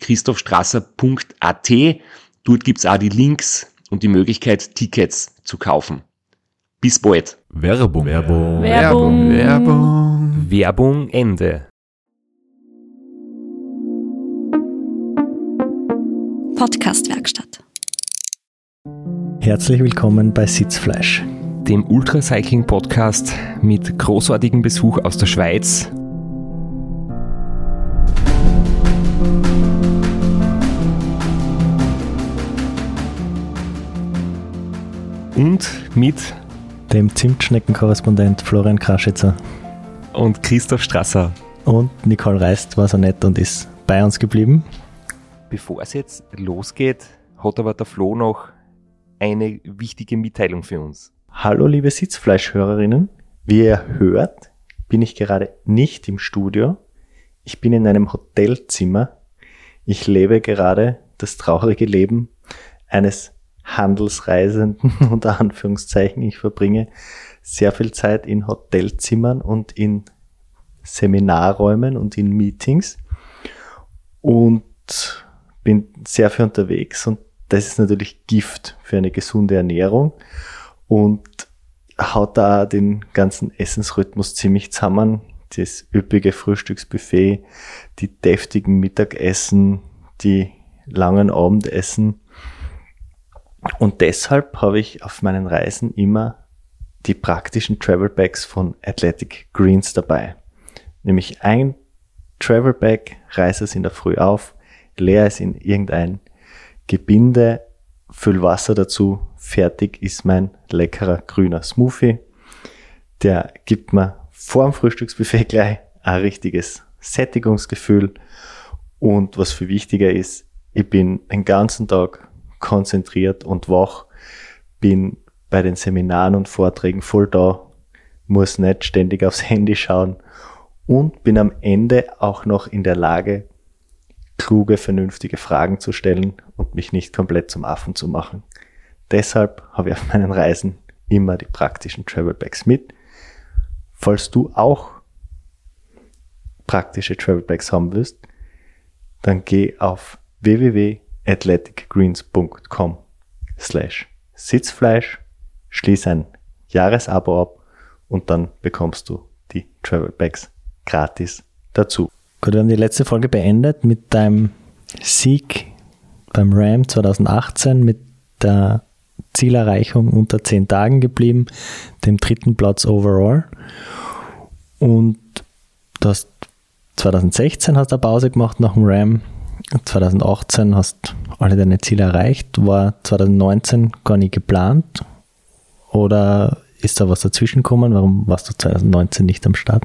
www.christophstrasser.at. Dort gibt's auch die Links und die Möglichkeit, Tickets zu kaufen. Bis bald. Werbung. Werbung. Werbung. Werbung. Werbung Ende. Podcastwerkstatt. Herzlich willkommen bei Sitzfleisch. Dem Ultracycling Podcast mit großartigem Besuch aus der Schweiz. Und mit Dem Zimtschnecken-Korrespondent Florian Kraschitzer. und Christoph Strasser. Und Nicole Reist war so nett und ist bei uns geblieben. Bevor es jetzt losgeht, hat aber der Flo noch eine wichtige Mitteilung für uns. Hallo liebe Sitzfleischhörerinnen. Wie ihr hört, bin ich gerade nicht im Studio. Ich bin in einem Hotelzimmer. Ich lebe gerade das traurige Leben eines Handelsreisenden unter Anführungszeichen. Ich verbringe sehr viel Zeit in Hotelzimmern und in Seminarräumen und in Meetings und bin sehr viel unterwegs und das ist natürlich Gift für eine gesunde Ernährung und haut da den ganzen Essensrhythmus ziemlich zusammen. Das üppige Frühstücksbuffet, die deftigen Mittagessen, die langen Abendessen. Und deshalb habe ich auf meinen Reisen immer die praktischen Travel Bags von Athletic Greens dabei. Nämlich ein Travel Bag, reiße es in der Früh auf, leer es in irgendein Gebinde, füll Wasser dazu, fertig ist mein leckerer grüner Smoothie. Der gibt mir vor dem Frühstücksbuffet gleich ein richtiges Sättigungsgefühl. Und was viel wichtiger ist, ich bin den ganzen Tag konzentriert und wach, bin bei den Seminaren und Vorträgen voll da, muss nicht ständig aufs Handy schauen und bin am Ende auch noch in der Lage, kluge, vernünftige Fragen zu stellen und mich nicht komplett zum Affen zu machen. Deshalb habe ich auf meinen Reisen immer die praktischen Travel Bags mit. Falls du auch praktische Travel Bags haben willst, dann geh auf www.athleticgreens.com slash Sitzfleisch, schließ ein Jahresabo ab und dann bekommst du die Travel Bags gratis dazu. Gut, wir haben die letzte Folge beendet mit deinem Sieg beim Ram 2018 mit der Zielerreichung unter 10 Tagen geblieben, dem dritten Platz overall. Und du hast 2016 hast du eine Pause gemacht nach dem Ram. 2018 hast alle deine Ziele erreicht. War 2019 gar nicht geplant? Oder ist da was dazwischen gekommen? Warum warst du 2019 nicht am Start?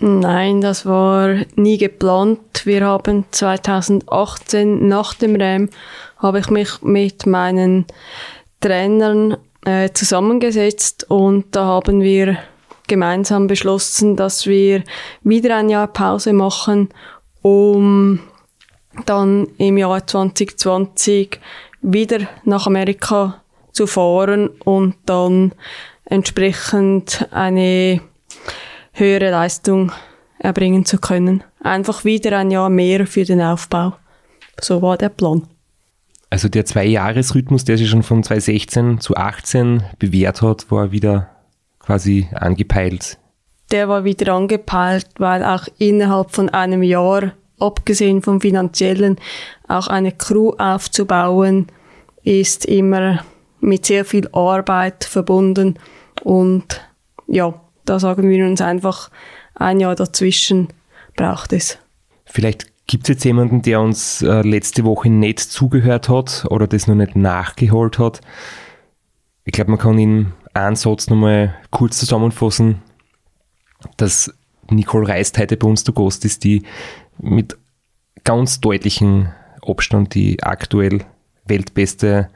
Nein, das war nie geplant. Wir haben 2018 nach dem RAM habe ich mich mit meinen Trainern äh, zusammengesetzt und da haben wir gemeinsam beschlossen, dass wir wieder ein Jahr Pause machen, um dann im Jahr 2020 wieder nach Amerika zu fahren und dann entsprechend eine höhere Leistung erbringen zu können. Einfach wieder ein Jahr mehr für den Aufbau. So war der Plan. Also der Zwei-Jahres-Rhythmus, der sich schon von 2016 zu 18 bewährt hat, war wieder quasi angepeilt. Der war wieder angepeilt, weil auch innerhalb von einem Jahr abgesehen vom finanziellen, auch eine Crew aufzubauen, ist immer mit sehr viel Arbeit verbunden und ja, da sagen wir uns einfach, ein Jahr dazwischen braucht es. Vielleicht gibt es jetzt jemanden, der uns äh, letzte Woche nicht zugehört hat oder das noch nicht nachgeholt hat. Ich glaube, man kann in einen Satz nochmal kurz zusammenfassen, dass Nicole Reist heute bei uns zu Gast ist, die mit ganz deutlichem Abstand die aktuell weltbeste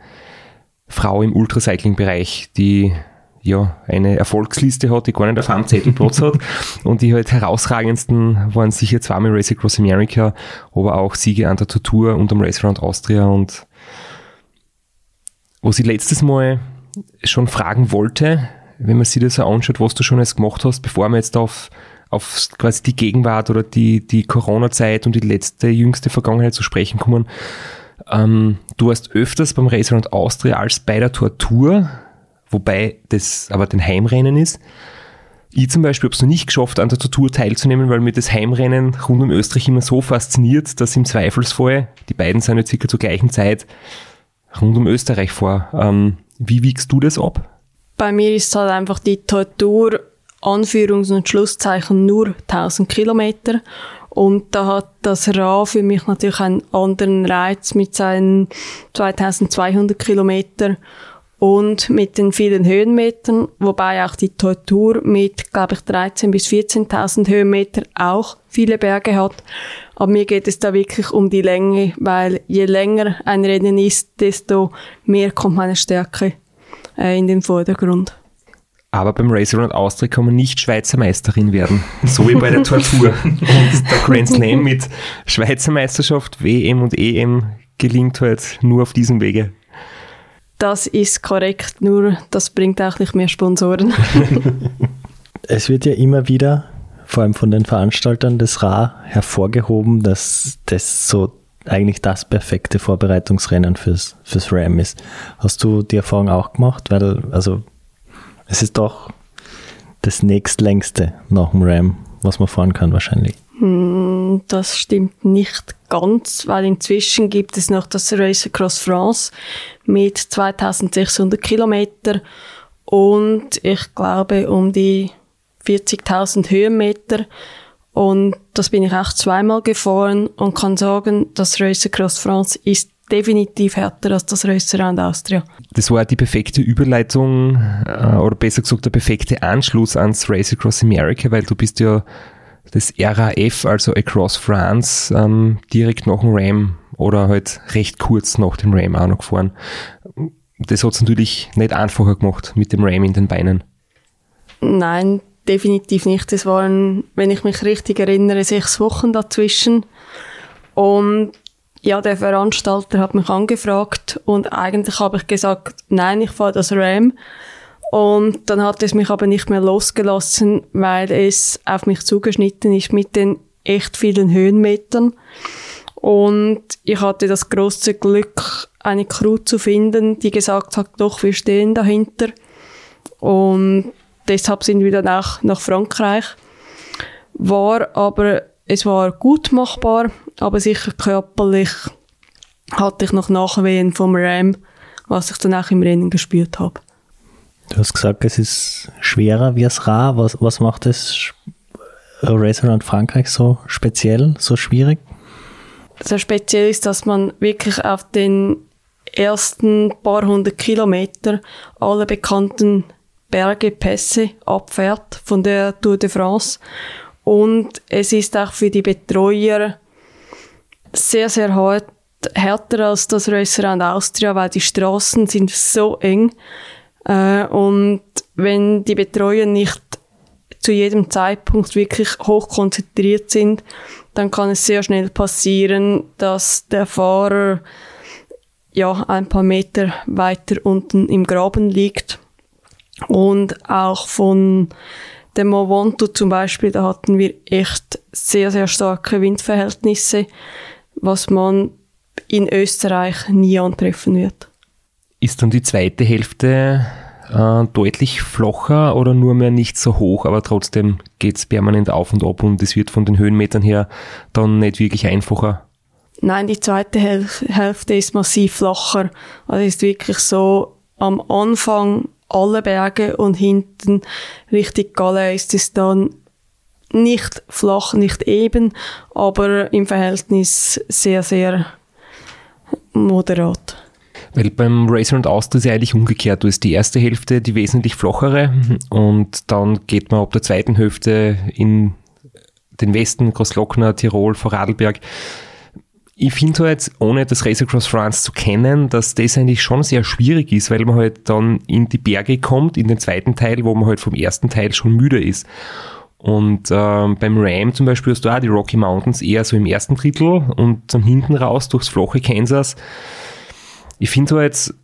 Frau im Ultracycling-Bereich, die ja eine Erfolgsliste hat, die gar nicht auf einem Zettel Platz hat. Und die halt herausragendsten waren sicher zweimal Race Across America, aber auch Siege an der Tour und am Race Around Austria. Und was ich letztes Mal schon fragen wollte, wenn man sich das so anschaut, was du schon alles gemacht hast, bevor wir jetzt auf, auf quasi die Gegenwart oder die, die Corona-Zeit und die letzte, jüngste Vergangenheit zu sprechen kommen. Ähm, du warst öfters beim Race Around Austria als bei der Tortur, wobei das aber den Heimrennen ist. Ich zum Beispiel habe es noch nicht geschafft, an der Tour teilzunehmen, weil mir das Heimrennen rund um Österreich immer so fasziniert, dass im Zweifelsfall, die beiden sind ja circa zur gleichen Zeit, rund um Österreich vor. Ähm, wie wiegst du das ab? Bei mir ist halt einfach die Tortur Anführungs- und Schlusszeichen nur 1000 Kilometer. Und da hat das Ra für mich natürlich einen anderen Reiz mit seinen 2200 Kilometern und mit den vielen Höhenmetern, wobei auch die Tortur mit, glaube ich, 13.000 bis 14.000 Höhenmeter auch viele Berge hat. Aber mir geht es da wirklich um die Länge, weil je länger ein Rennen ist, desto mehr kommt meine Stärke äh, in den Vordergrund. Aber beim Race Around Austria kann man nicht Schweizer Meisterin werden. So wie bei der Tortur. Und der Grand Slam mit Schweizer Meisterschaft, WM und EM gelingt halt nur auf diesem Wege. Das ist korrekt, nur das bringt auch nicht mehr Sponsoren. es wird ja immer wieder, vor allem von den Veranstaltern des RA, hervorgehoben, dass das so eigentlich das perfekte Vorbereitungsrennen fürs, fürs RAM ist. Hast du die Erfahrung auch gemacht? Weil, also, es ist doch das nächstlängste nach dem RAM, was man fahren kann wahrscheinlich. Hm, das stimmt nicht ganz, weil inzwischen gibt es noch das Race Across France mit 2600 Kilometer und ich glaube um die 40.000 Höhenmeter. Und das bin ich auch zweimal gefahren und kann sagen, das Race Across France ist definitiv härter als das Around Austria. Das war die perfekte Überleitung, äh, oder besser gesagt der perfekte Anschluss ans Race Across America, weil du bist ja das RAF, also Across France, ähm, direkt nach dem Ram oder halt recht kurz nach dem Ram auch noch gefahren. Das hat es natürlich nicht einfacher gemacht mit dem Ram in den Beinen. Nein, definitiv nicht. Es waren, wenn ich mich richtig erinnere, sechs Wochen dazwischen. Und ja, der Veranstalter hat mich angefragt und eigentlich habe ich gesagt, nein, ich fahre das Ram. Und dann hat es mich aber nicht mehr losgelassen, weil es auf mich zugeschnitten ist mit den echt vielen Höhenmetern. Und ich hatte das große Glück, eine Crew zu finden, die gesagt hat, doch, wir stehen dahinter. Und deshalb sind wir dann auch nach Frankreich. War aber, es war gut machbar, aber sicher körperlich hatte ich noch Nachwehen vom Ram, was ich dann auch im Rennen gespürt habe. Du hast gesagt, es ist schwerer wie das Ra. Was, was macht das Race Around Frankreich so speziell, so schwierig? Sehr speziell ist, dass man wirklich auf den ersten paar hundert Kilometer alle bekannten Berge, Pässe abfährt von der Tour de France. Und es ist auch für die Betreuer sehr, sehr hart, härter als das Around Austria, weil die Straßen sind so eng. Äh, und wenn die Betreuer nicht zu jedem Zeitpunkt wirklich hoch konzentriert sind, dann kann es sehr schnell passieren, dass der Fahrer ja ein paar Meter weiter unten im Graben liegt. Und auch von dem Movonto zum Beispiel, da hatten wir echt sehr, sehr starke Windverhältnisse, was man in Österreich nie antreffen wird ist dann die zweite Hälfte äh, deutlich flacher oder nur mehr nicht so hoch, aber trotzdem geht es permanent auf und ab und es wird von den Höhenmetern her dann nicht wirklich einfacher. Nein, die zweite Hälfte ist massiv flacher. Also ist wirklich so am Anfang alle Berge und hinten Richtung Galle ist es dann nicht flach, nicht eben, aber im Verhältnis sehr, sehr moderat. Weil beim Racer und Austria ist ja eigentlich umgekehrt. Du ist die erste Hälfte die wesentlich flachere und dann geht man ab der zweiten Hälfte in den Westen, Großlockner, Tirol, Vorarlberg. Ich finde halt, ohne das Race Across France zu kennen, dass das eigentlich schon sehr schwierig ist, weil man halt dann in die Berge kommt, in den zweiten Teil, wo man halt vom ersten Teil schon müde ist. Und ähm, beim Ram zum Beispiel hast du auch die Rocky Mountains eher so im ersten Drittel und dann hinten raus durchs flache Kansas. Ich finde so jetzt,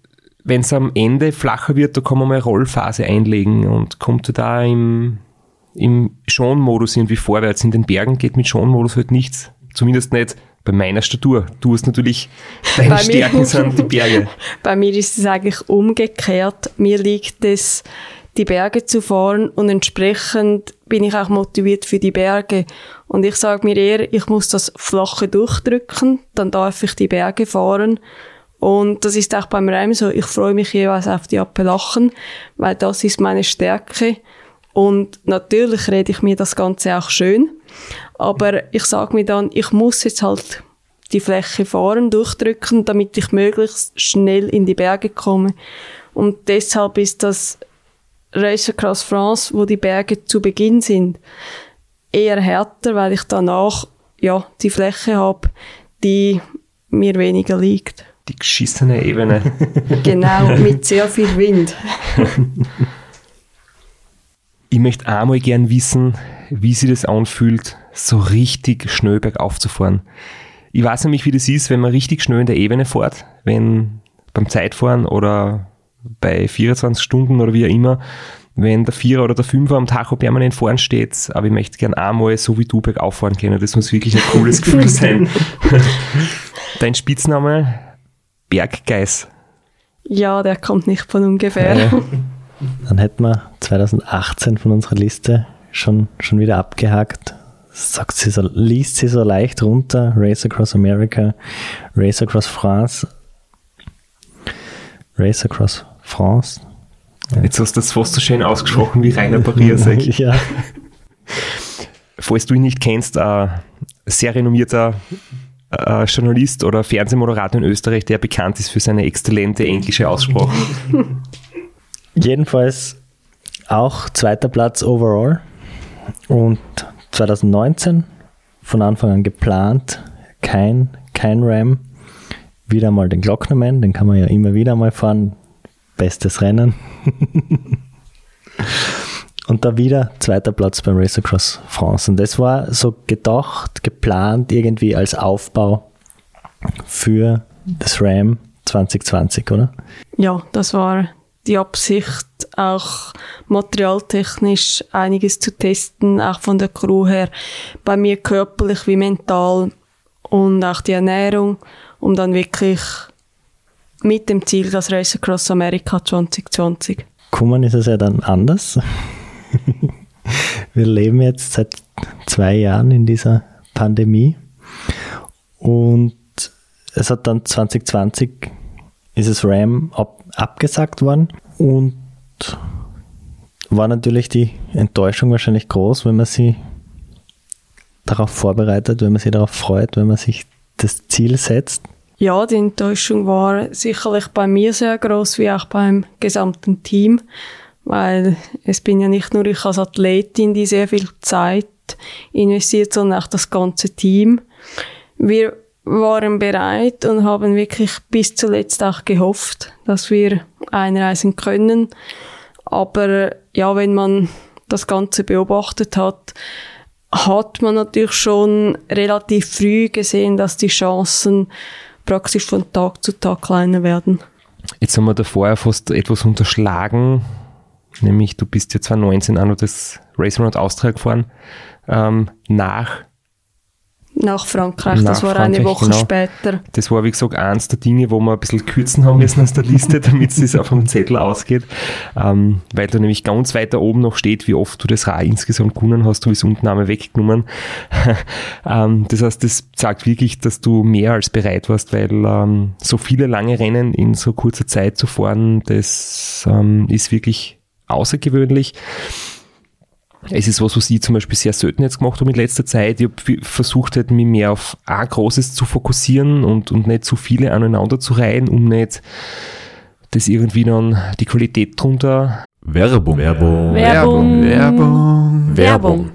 wenn es am Ende flacher wird, da kann man mal Rollphase einlegen und kommt da im, im Schonmodus irgendwie vorwärts. In den Bergen geht mit Schonmodus halt nichts. Zumindest nicht bei meiner Statur. Du hast natürlich, deine bei Stärken mir, sind die Berge. Bei mir ist es eigentlich umgekehrt. Mir liegt es, die Berge zu fahren und entsprechend bin ich auch motiviert für die Berge. Und ich sage mir eher, ich muss das Flache durchdrücken, dann darf ich die Berge fahren. Und das ist auch beim Reim so. Ich freue mich jeweils auf die Appalachen, weil das ist meine Stärke. Und natürlich rede ich mir das Ganze auch schön. Aber ich sage mir dann, ich muss jetzt halt die Fläche fahren, durchdrücken, damit ich möglichst schnell in die Berge komme. Und deshalb ist das Race Across France, wo die Berge zu Beginn sind, eher härter, weil ich danach ja die Fläche habe, die mir weniger liegt. Die geschissene Ebene. genau, mit sehr viel Wind. ich möchte einmal gern wissen, wie sich das anfühlt, so richtig schnell bergauf zu fahren. Ich weiß nämlich, wie das ist, wenn man richtig schnell in der Ebene fährt, wenn beim Zeitfahren oder bei 24 Stunden oder wie auch immer, wenn der Vierer oder der Fünfer am Tacho permanent vorn steht, aber ich möchte gern einmal so wie du bergauf fahren können. Das muss wirklich ein cooles Gefühl sein. Dein Spitzname? Berggeiß. Ja, der kommt nicht von ungefähr. Äh, dann hätten wir 2018 von unserer Liste schon, schon wieder abgehakt. Sagt sie so, liest sie so leicht runter. Race Across America, Race Across France, Race Across France. Jetzt hast du das fast so schön ausgesprochen wie Rainer Barriasek. ja. Falls du ihn nicht kennst, ein sehr renommierter äh, Journalist oder Fernsehmoderator in Österreich, der bekannt ist für seine exzellente englische Aussprache. Jedenfalls auch zweiter Platz overall und 2019 von Anfang an geplant, kein, kein Ram, wieder mal den Glocknerman, den kann man ja immer wieder mal fahren. Bestes Rennen. und da wieder zweiter Platz beim Race Across France. Und das war so gedacht, geplant irgendwie als Aufbau für das Ram 2020, oder? Ja, das war die Absicht, auch materialtechnisch einiges zu testen, auch von der Crew her, bei mir körperlich wie mental und auch die Ernährung um dann wirklich mit dem Ziel das Race Across America 2020. Kommen ist es ja dann anders. Wir leben jetzt seit zwei Jahren in dieser Pandemie und es hat dann 2020 ist es RAM ab, abgesagt worden und war natürlich die Enttäuschung wahrscheinlich groß, wenn man sie darauf vorbereitet, wenn man sich darauf freut, wenn man sich das Ziel setzt. Ja, die Enttäuschung war sicherlich bei mir sehr groß, wie auch beim gesamten Team, weil es bin ja nicht nur ich als Athletin, die sehr viel Zeit investiert, sondern auch das ganze Team. Wir waren bereit und haben wirklich bis zuletzt auch gehofft, dass wir einreisen können. Aber ja, wenn man das Ganze beobachtet hat, hat man natürlich schon relativ früh gesehen, dass die Chancen praktisch von Tag zu Tag kleiner werden. Jetzt haben wir da vorher fast etwas unterschlagen, nämlich du bist ja 2019 auch noch das Race Around Austria gefahren. Ähm, nach nach Frankreich. Nach das war eine Frankreich, Woche genau. später. Das war, wie gesagt, eins der Dinge, wo wir ein bisschen kürzen haben müssen aus der Liste, damit es auf dem Zettel ausgeht. Ähm, weil da nämlich ganz weiter oben noch steht, wie oft du das Rad insgesamt gewonnen hast, du ist unten einmal weggenommen. ähm, das heißt, das sagt wirklich, dass du mehr als bereit warst, weil ähm, so viele lange Rennen in so kurzer Zeit zu fahren, das ähm, ist wirklich außergewöhnlich. Es ist was, was ich zum Beispiel sehr selten jetzt gemacht habe in letzter Zeit. Ich habe versucht, halt, mich mehr auf ein Großes zu fokussieren und, und nicht zu viele aneinander zu reihen, um nicht das irgendwie dann die Qualität drunter. Werbung. Werbung. Werbung. Werbung. Werbung.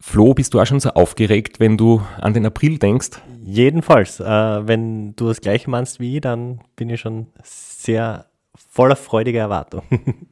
Flo, bist du auch schon so aufgeregt, wenn du an den April denkst? Jedenfalls, äh, wenn du das gleiche meinst wie ich, dann bin ich schon sehr voller freudiger Erwartung.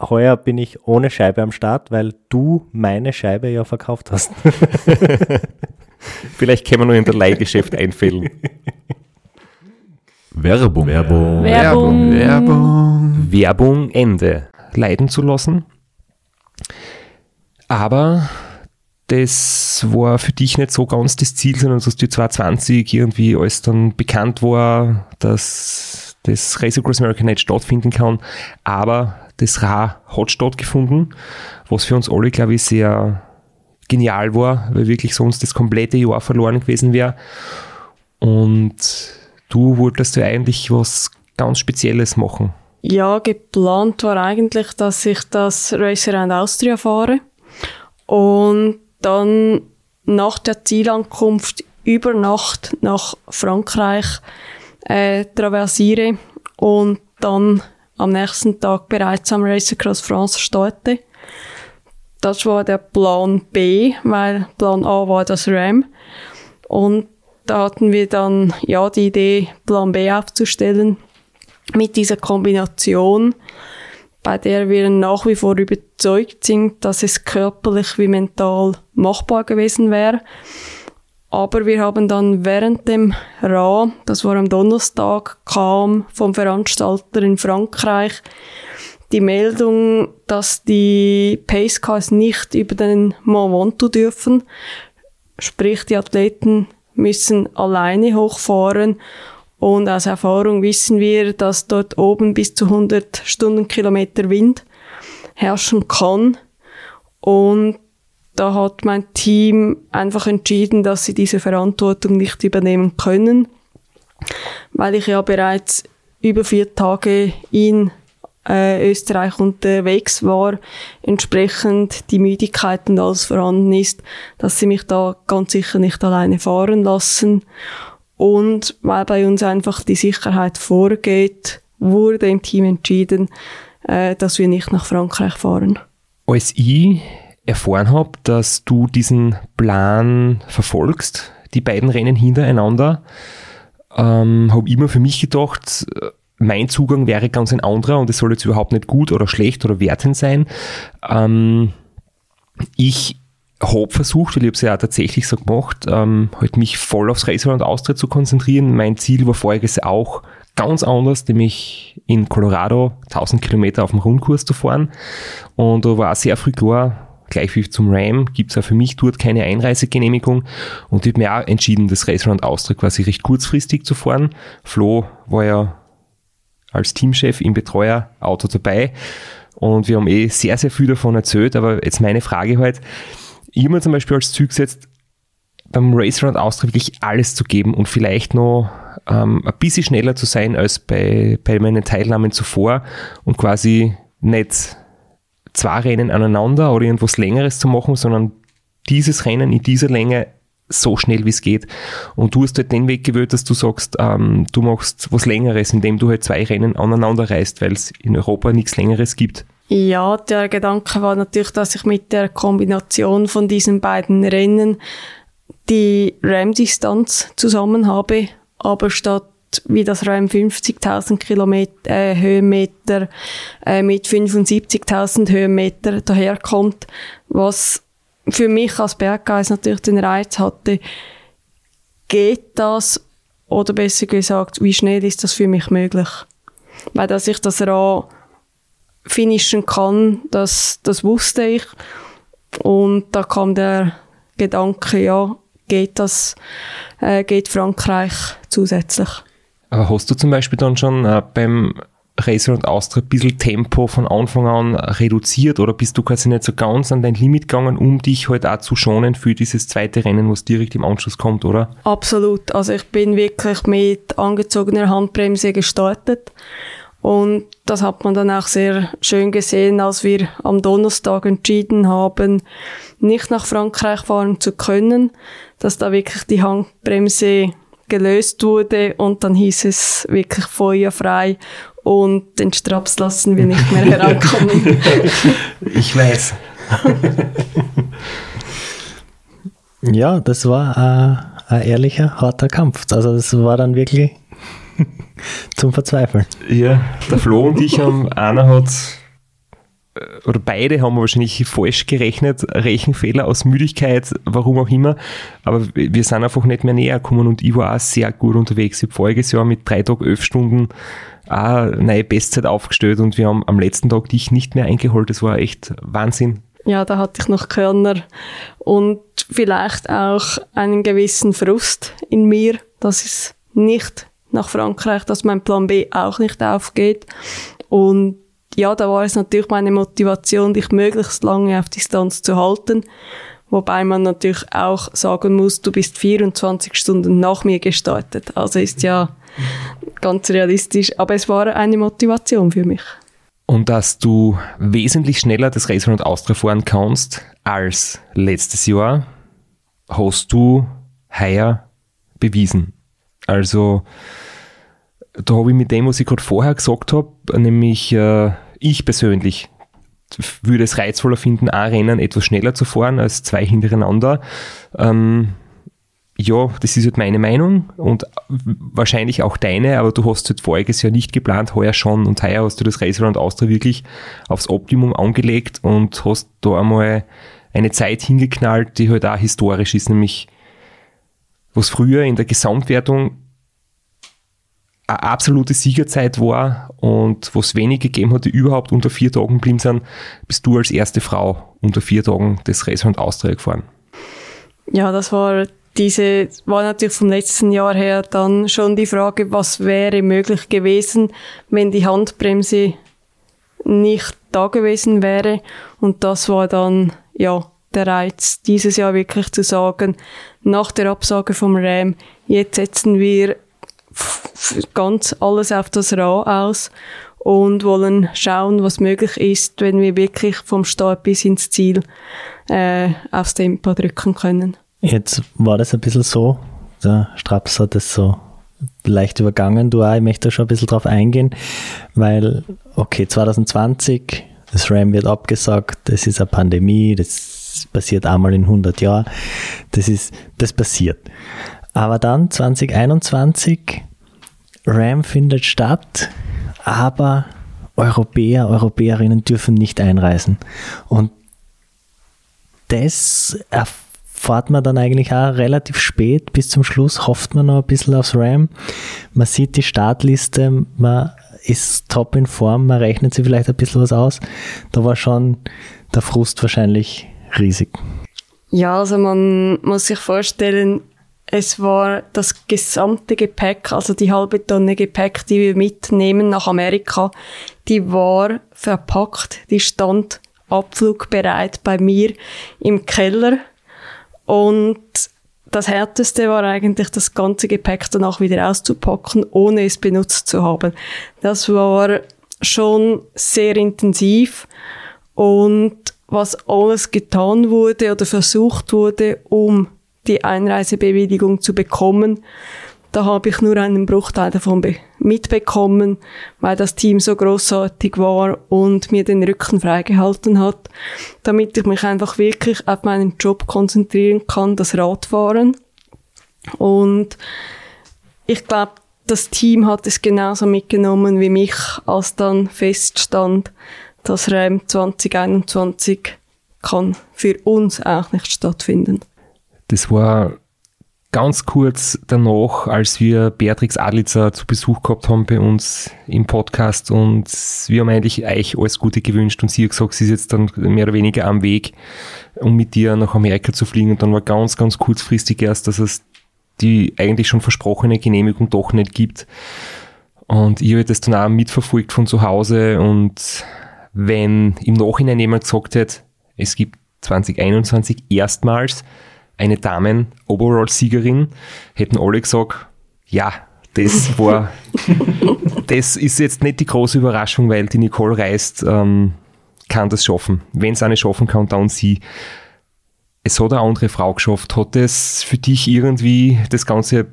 Heuer bin ich ohne Scheibe am Start, weil du meine Scheibe ja verkauft hast. Vielleicht können wir noch in der Leihgeschäft einfällen. Werbung. Werbung. Werbung. Werbung. Werbung Ende leiden zu lassen. Aber das war für dich nicht so ganz das Ziel, sondern dass die 2020 irgendwie alles dann bekannt war, dass das Race Across America nicht stattfinden kann. Aber das Ra hat stattgefunden, was für uns alle, glaube ich, sehr genial war, weil wirklich sonst das komplette Jahr verloren gewesen wäre. Und du wolltest ja eigentlich was ganz Spezielles machen. Ja, geplant war eigentlich, dass ich das Race Around Austria fahre und dann nach der Zielankunft über Nacht nach Frankreich äh, traversiere und dann am nächsten Tag bereits am Race Across France starte. Das war der Plan B, weil Plan A war das RAM. Und da hatten wir dann ja die Idee, Plan B aufzustellen mit dieser Kombination, bei der wir nach wie vor überzeugt sind, dass es körperlich wie mental machbar gewesen wäre. Aber wir haben dann während dem RA, das war am Donnerstag, kam vom Veranstalter in Frankreich die Meldung, dass die Pacecars nicht über den Mont Ventoux dürfen. Sprich, die Athleten müssen alleine hochfahren. Und aus Erfahrung wissen wir, dass dort oben bis zu 100 Stundenkilometer Wind herrschen kann. Und da hat mein Team einfach entschieden, dass sie diese Verantwortung nicht übernehmen können, weil ich ja bereits über vier Tage in äh, Österreich unterwegs war, entsprechend die Müdigkeit und alles vorhanden ist, dass sie mich da ganz sicher nicht alleine fahren lassen. Und weil bei uns einfach die Sicherheit vorgeht, wurde im Team entschieden, äh, dass wir nicht nach Frankreich fahren. Ich erfahren habe, dass du diesen Plan verfolgst, die beiden Rennen hintereinander, ähm, habe immer für mich gedacht, mein Zugang wäre ganz ein anderer und es soll jetzt überhaupt nicht gut oder schlecht oder wertend sein. Ähm, ich habe versucht, weil ich habe es ja tatsächlich so gemacht, ähm, halt mich voll aufs Racer und Austritt zu konzentrieren. Mein Ziel war voriges auch ganz anders, nämlich in Colorado 1000 Kilometer auf dem Rundkurs zu fahren. Und da war auch sehr früh klar, gleich wie zum Ram, gibt es auch für mich dort keine Einreisegenehmigung. Und ich habe mir auch entschieden, das Racer und Austritt quasi recht kurzfristig zu fahren. Flo war ja als Teamchef im Betreuerauto dabei. Und wir haben eh sehr, sehr viel davon erzählt. Aber jetzt meine Frage halt, ich habe mir zum Beispiel als Ziel gesetzt, beim Race Round Austria wirklich alles zu geben und vielleicht noch ähm, ein bisschen schneller zu sein als bei, bei meinen Teilnahmen zuvor und quasi nicht zwei Rennen aneinander oder irgendwas Längeres zu machen, sondern dieses Rennen in dieser Länge so schnell wie es geht. Und du hast halt den Weg gewählt, dass du sagst, ähm, du machst was Längeres, indem du halt zwei Rennen aneinander reist, weil es in Europa nichts Längeres gibt. Ja, der Gedanke war natürlich, dass ich mit der Kombination von diesen beiden Rennen die RAM-Distanz zusammen habe, aber statt wie das RAM 50.000 Kilometer, äh, Höhenmeter äh, mit 75.000 Höhenmeter daherkommt, was für mich als Berggeist natürlich den Reiz hatte, geht das oder besser gesagt, wie schnell ist das für mich möglich? Weil dass ich das Rad finishen kann, das, das wusste ich. Und da kam der Gedanke, ja, geht das, äh, geht Frankreich zusätzlich. Aber hast du zum Beispiel dann schon äh, beim Racer und Austria ein bisschen Tempo von Anfang an reduziert oder bist du quasi nicht so ganz an dein Limit gegangen, um dich halt auch zu schonen für dieses zweite Rennen, was direkt im Anschluss kommt, oder? Absolut. Also ich bin wirklich mit angezogener Handbremse gestartet und das hat man dann auch sehr schön gesehen, als wir am Donnerstag entschieden haben, nicht nach Frankreich fahren zu können, dass da wirklich die Handbremse gelöst wurde und dann hieß es wirklich feuerfrei und den Straps lassen wir nicht mehr herankommen. ich weiß. ja, das war äh, ein ehrlicher, harter Kampf. Also das war dann wirklich zum Verzweifeln. Ja, der Flo und ich haben, einer hat oder beide haben wahrscheinlich falsch gerechnet, Rechenfehler aus Müdigkeit, warum auch immer, aber wir sind einfach nicht mehr näher gekommen und ich war auch sehr gut unterwegs. Ich habe voriges Jahr mit drei Tagen, elf Stunden auch neue Bestzeit aufgestellt und wir haben am letzten Tag dich nicht mehr eingeholt. Das war echt Wahnsinn. Ja, da hatte ich noch Körner und vielleicht auch einen gewissen Frust in mir, dass es nicht nach Frankreich, dass mein Plan B auch nicht aufgeht. Und ja, da war es natürlich meine Motivation, dich möglichst lange auf Distanz zu halten. Wobei man natürlich auch sagen muss, du bist 24 Stunden nach mir gestartet. Also ist ja ganz realistisch. Aber es war eine Motivation für mich. Und dass du wesentlich schneller das Race und Austria fahren kannst als letztes Jahr, hast du heuer bewiesen. Also, da habe ich mit dem, was ich gerade vorher gesagt habe, nämlich äh, ich persönlich würde es reizvoller finden, ein Rennen etwas schneller zu fahren als zwei hintereinander. Ähm, ja, das ist halt meine Meinung und wahrscheinlich auch deine, aber du hast halt voriges Jahr nicht geplant, heuer schon und heuer hast du das Race Around Austria wirklich aufs Optimum angelegt und hast da einmal eine Zeit hingeknallt, die halt auch historisch ist, nämlich was früher in der Gesamtwertung eine absolute Siegerzeit war und wo es wenige gegeben hat, die überhaupt unter vier Tagen geblieben sind, bist du als erste Frau unter vier Tagen das Racehand Austria gefahren. Ja, das war diese, war natürlich vom letzten Jahr her dann schon die Frage, was wäre möglich gewesen, wenn die Handbremse nicht da gewesen wäre. Und das war dann, ja, der Reiz, dieses Jahr wirklich zu sagen, nach der Absage vom RAM, jetzt setzen wir ganz alles auf das Ra aus und wollen schauen, was möglich ist, wenn wir wirklich vom Start bis ins Ziel äh, aufs Tempo drücken können. Jetzt war das ein bisschen so, der Straps hat das so leicht übergangen, du auch, ich möchte da schon ein bisschen drauf eingehen, weil, okay, 2020, das RAM wird abgesagt, das ist eine Pandemie, das passiert einmal in 100 Jahren, das ist, das passiert. Aber dann 2021, RAM findet statt, aber Europäer, Europäerinnen dürfen nicht einreisen. Und das erfahrt man dann eigentlich auch relativ spät. Bis zum Schluss hofft man noch ein bisschen aufs RAM. Man sieht die Startliste, man ist top in Form, man rechnet sich vielleicht ein bisschen was aus. Da war schon der Frust wahrscheinlich riesig. Ja, also man muss sich vorstellen, es war das gesamte Gepäck, also die halbe Tonne Gepäck, die wir mitnehmen nach Amerika, die war verpackt, die stand abflugbereit bei mir im Keller. Und das Härteste war eigentlich, das ganze Gepäck danach wieder auszupacken, ohne es benutzt zu haben. Das war schon sehr intensiv und was alles getan wurde oder versucht wurde, um die Einreisebewilligung zu bekommen. Da habe ich nur einen Bruchteil davon mitbekommen, weil das Team so großartig war und mir den Rücken freigehalten hat, damit ich mich einfach wirklich auf meinen Job konzentrieren kann, das Radfahren. Und ich glaube, das Team hat es genauso mitgenommen wie mich, als dann feststand, dass REM 2021 kann für uns auch nicht stattfinden. Das war ganz kurz danach, als wir Beatrix Adlitzer zu Besuch gehabt haben bei uns im Podcast und wir haben eigentlich euch alles Gute gewünscht und sie hat gesagt, sie ist jetzt dann mehr oder weniger am Weg, um mit dir nach Amerika zu fliegen und dann war ganz, ganz kurzfristig erst, dass es die eigentlich schon versprochene Genehmigung doch nicht gibt. Und ich habe das dann auch mitverfolgt von zu Hause und wenn im Nachhinein jemand gesagt hätte, es gibt 2021 erstmals eine Damen-Overall-Siegerin, hätten alle gesagt, ja, das war, das ist jetzt nicht die große Überraschung, weil die Nicole Reist ähm, kann das schaffen. Wenn es eine schaffen kann, dann sie. Es hat eine andere Frau geschafft. Hat es für dich irgendwie das Ganze ein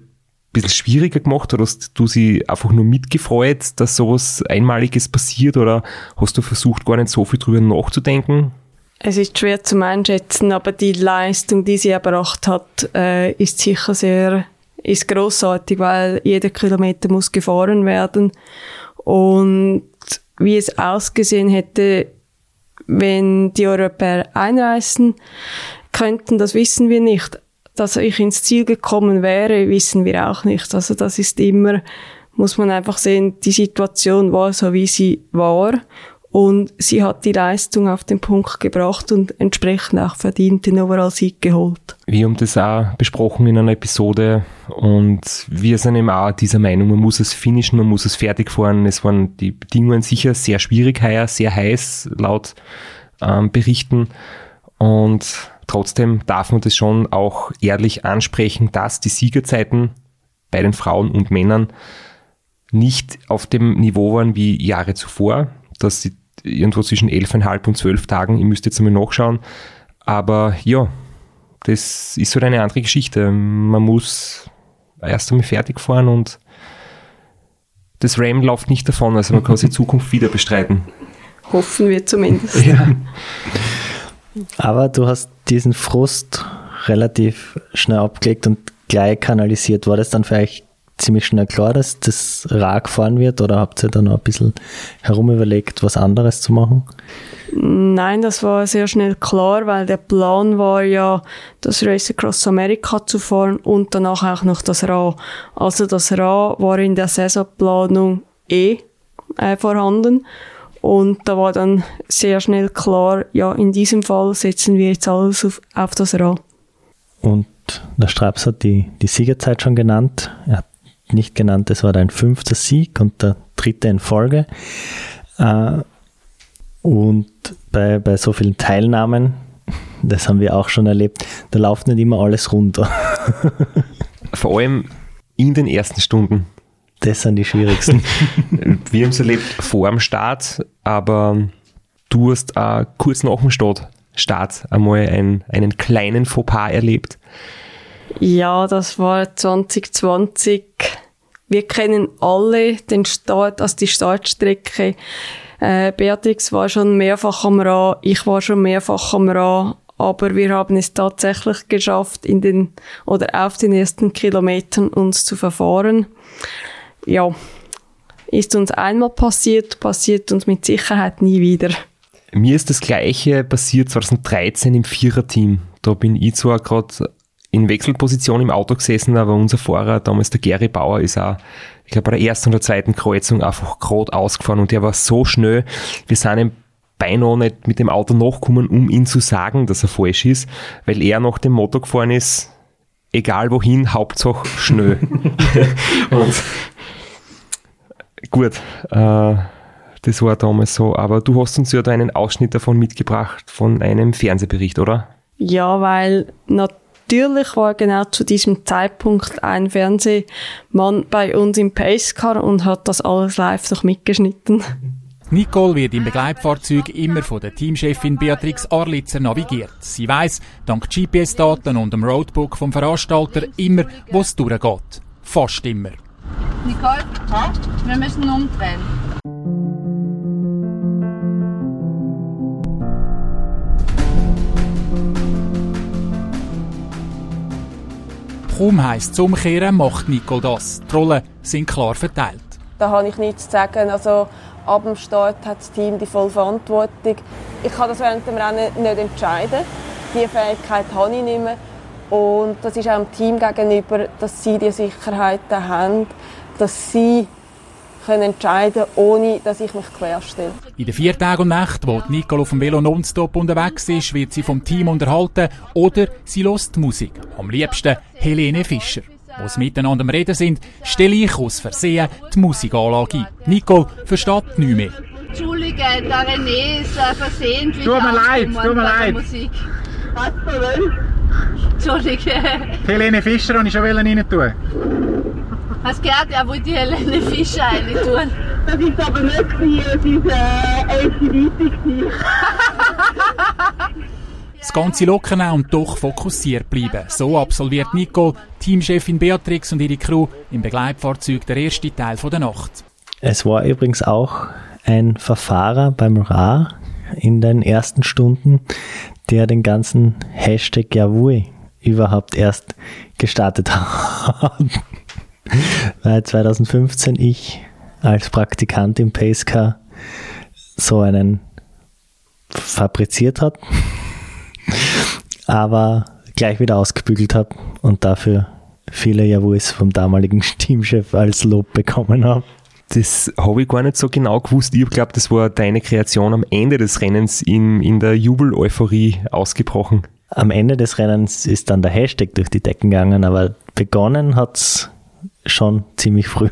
bisschen schwieriger gemacht oder hast du sie einfach nur mitgefreut, dass sowas Einmaliges passiert oder hast du versucht, gar nicht so viel drüber nachzudenken? Es ist schwer zu einschätzen, aber die Leistung, die sie erbracht hat, äh, ist sicher sehr, ist großartig, weil jeder Kilometer muss gefahren werden. Und wie es ausgesehen hätte, wenn die Europäer einreisen könnten, das wissen wir nicht. Dass ich ins Ziel gekommen wäre, wissen wir auch nicht. Also das ist immer, muss man einfach sehen, die Situation war so, wie sie war. Und sie hat die Leistung auf den Punkt gebracht und entsprechend auch verdient den Overall-Sieg geholt. Wir haben das auch besprochen in einer Episode und wir sind eben auch dieser Meinung, man muss es finishen, man muss es fertig fahren. Es waren die Bedingungen sicher sehr schwierig heuer, sehr heiß laut ähm, Berichten und trotzdem darf man das schon auch ehrlich ansprechen, dass die Siegerzeiten bei den Frauen und Männern nicht auf dem Niveau waren wie Jahre zuvor dass sie irgendwo zwischen 11,5 und 12 Tagen, ich müsste jetzt einmal nachschauen, aber ja, das ist so halt eine andere Geschichte. Man muss erst einmal fertig fahren und das RAM läuft nicht davon, also man kann sie in Zukunft wieder bestreiten. Hoffen wir zumindest. Ja. Aber du hast diesen Frust relativ schnell abgelegt und gleich kanalisiert. War das dann vielleicht ziemlich schnell klar, dass das Rad gefahren wird oder habt ihr da noch ein bisschen herum überlegt, was anderes zu machen? Nein, das war sehr schnell klar, weil der Plan war ja, das Race Across America zu fahren und danach auch noch das Rad. Also das Rad war in der Saisonplanung eh äh, vorhanden und da war dann sehr schnell klar, ja, in diesem Fall setzen wir jetzt alles auf, auf das Rad. Und der Straps hat die, die Siegerzeit schon genannt. Er hat nicht genannt, es war dein fünfter Sieg und der dritte in Folge. Äh, und bei, bei so vielen Teilnahmen, das haben wir auch schon erlebt, da läuft nicht immer alles runter. Vor allem in den ersten Stunden. Das sind die schwierigsten. Wir haben es erlebt vor dem Start, aber du hast auch kurz nach dem Start, Start einmal ein, einen kleinen Fauxpas erlebt. Ja, das war 2020. Wir kennen alle den Start, also die Startstrecke. Äh, Beatrix war schon mehrfach am Rad, ich war schon mehrfach am Rad, aber wir haben es tatsächlich geschafft, in den oder auf den ersten Kilometern uns zu verfahren. Ja, ist uns einmal passiert, passiert uns mit Sicherheit nie wieder. Mir ist das Gleiche passiert 2013 im Viererteam. Da bin ich zwar gerade in Wechselposition im Auto gesessen, aber unser Fahrer, damals der Gary Bauer, ist auch, ich glaube, bei der ersten oder zweiten Kreuzung einfach gerade ausgefahren und der war so schnell, wir sind ihm beinahe nicht mit dem Auto nachgekommen, um ihn zu sagen, dass er falsch ist, weil er nach dem Motto gefahren ist, egal wohin, Hauptsache schnell. und gut, äh, das war damals so, aber du hast uns ja da einen Ausschnitt davon mitgebracht, von einem Fernsehbericht, oder? Ja, weil natürlich war genau zu diesem Zeitpunkt ein Fernsehmann bei uns im Pacecar und hat das alles live noch mitgeschnitten. Nicole wird im Begleitfahrzeug immer von der Teamchefin Beatrix Arlitzer navigiert. Sie weiß dank GPS-Daten und dem Roadbook vom Veranstalter immer, wo es durchgeht. Fast immer. Nicole, wir müssen umdrehen. Kaum heisst es umkehren, macht Nicole das. Die Rollen sind klar verteilt. Da habe ich nichts zu sagen. Also, ab dem Start hat das Team die volle Verantwortung. Ich kann das während dem Rennen nicht entscheiden. Die Fähigkeit habe ich nicht mehr. Und das ist auch dem Team gegenüber, dass sie die Sicherheiten haben, dass sie können entscheiden ohne dass ich mich querstelle. In den vier Tagen und Nächten, wo Nicole auf dem Velo nonstop unterwegs ist, wird sie vom Team unterhalten oder sie lost Musik. Am liebsten Helene Fischer. Wo sie miteinander am Reden sind, stelle ich aus Versehen die Musikanlage ein. Nicole versteht nichts mehr. Entschuldige, der René ist versehentlich Tut mir leid, tut mir leid. Musik. Was Entschuldige. Helene Fischer wollte ich schon rein tun. Hast gehört, er wollte die Helene Fischer rein tun. Das ist aber nicht gewesen, es ist äh, ACDC Das Ganze locker nehmen und doch fokussiert bleiben. So absolviert Nicole, Teamchefin Beatrix und ihre Crew im Begleitfahrzeug der erste Teil von der Nacht. Es war übrigens auch ein Verfahrer beim Ra in den ersten Stunden, der den ganzen Hashtag Yavui überhaupt erst gestartet hat. Weil 2015 ich als Praktikant im Pacecar so einen fabriziert habe, aber gleich wieder ausgebügelt habe und dafür viele Javuis vom damaligen Teamchef als Lob bekommen habe. Das habe ich gar nicht so genau gewusst. Ich glaube, das war deine Kreation am Ende des Rennens in, in der Jubel-Euphorie ausgebrochen. Am Ende des Rennens ist dann der Hashtag durch die Decken gegangen, aber begonnen hat's schon ziemlich früh.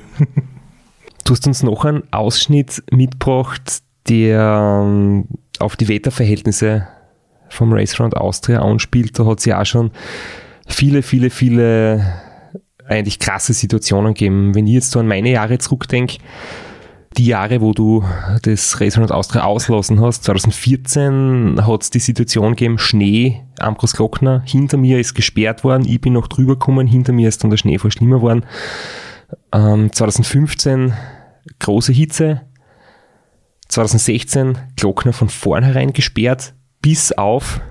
Du hast uns noch einen Ausschnitt mitgebracht, der ähm, auf die Wetterverhältnisse vom Race Round Austria anspielt. Da hat es ja auch schon viele, viele, viele eigentlich krasse Situationen gegeben. Wenn ich jetzt so an meine Jahre zurückdenke, die Jahre, wo du das Race Round Austria auslassen hast, 2014 hat es die Situation gegeben, Schnee am Großglockner, hinter mir ist gesperrt worden, ich bin noch drüber gekommen, hinter mir ist dann der Schnee voll schlimmer worden. Ähm, 2015 große Hitze, 2016 Glockner von vornherein gesperrt, bis auf